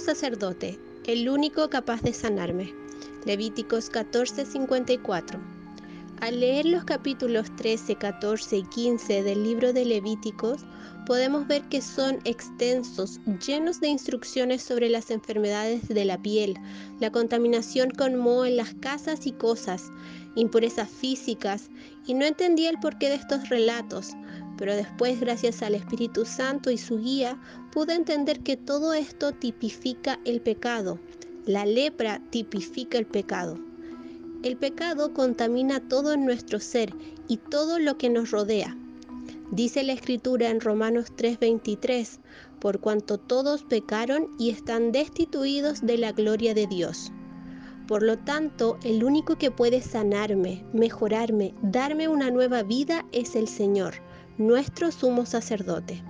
sacerdote, el único capaz de sanarme. Levíticos 14:54. Al leer los capítulos 13, 14 y 15 del libro de Levíticos, podemos ver que son extensos, llenos de instrucciones sobre las enfermedades de la piel, la contaminación con moho en las casas y cosas, impurezas físicas, y no entendía el porqué de estos relatos, pero después, gracias al Espíritu Santo y su guía, pude entender que todo esto tipifica el pecado. La lepra tipifica el pecado. El pecado contamina todo nuestro ser y todo lo que nos rodea. Dice la escritura en Romanos 3:23, por cuanto todos pecaron y están destituidos de la gloria de Dios. Por lo tanto, el único que puede sanarme, mejorarme, darme una nueva vida es el Señor, nuestro sumo sacerdote.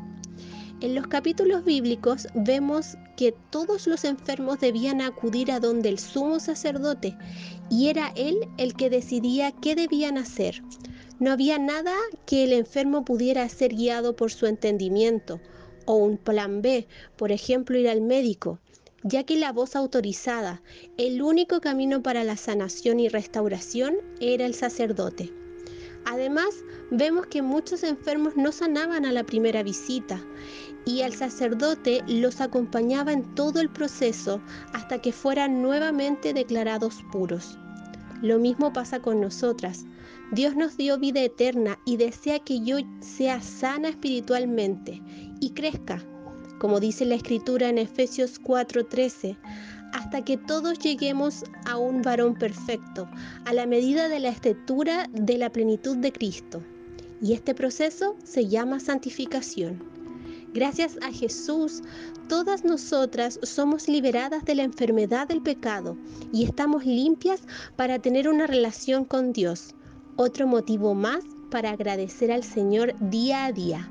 En los capítulos bíblicos vemos que todos los enfermos debían acudir a donde el sumo sacerdote y era él el que decidía qué debían hacer. No había nada que el enfermo pudiera ser guiado por su entendimiento o un plan B, por ejemplo ir al médico, ya que la voz autorizada, el único camino para la sanación y restauración era el sacerdote. Además, vemos que muchos enfermos no sanaban a la primera visita y el sacerdote los acompañaba en todo el proceso hasta que fueran nuevamente declarados puros. Lo mismo pasa con nosotras. Dios nos dio vida eterna y desea que yo sea sana espiritualmente y crezca, como dice la escritura en Efesios 4:13, hasta que todos lleguemos a un varón perfecto, a la medida de la estatura de la plenitud de Cristo. Y este proceso se llama santificación. Gracias a Jesús, todas nosotras somos liberadas de la enfermedad del pecado y estamos limpias para tener una relación con Dios. Otro motivo más para agradecer al Señor día a día.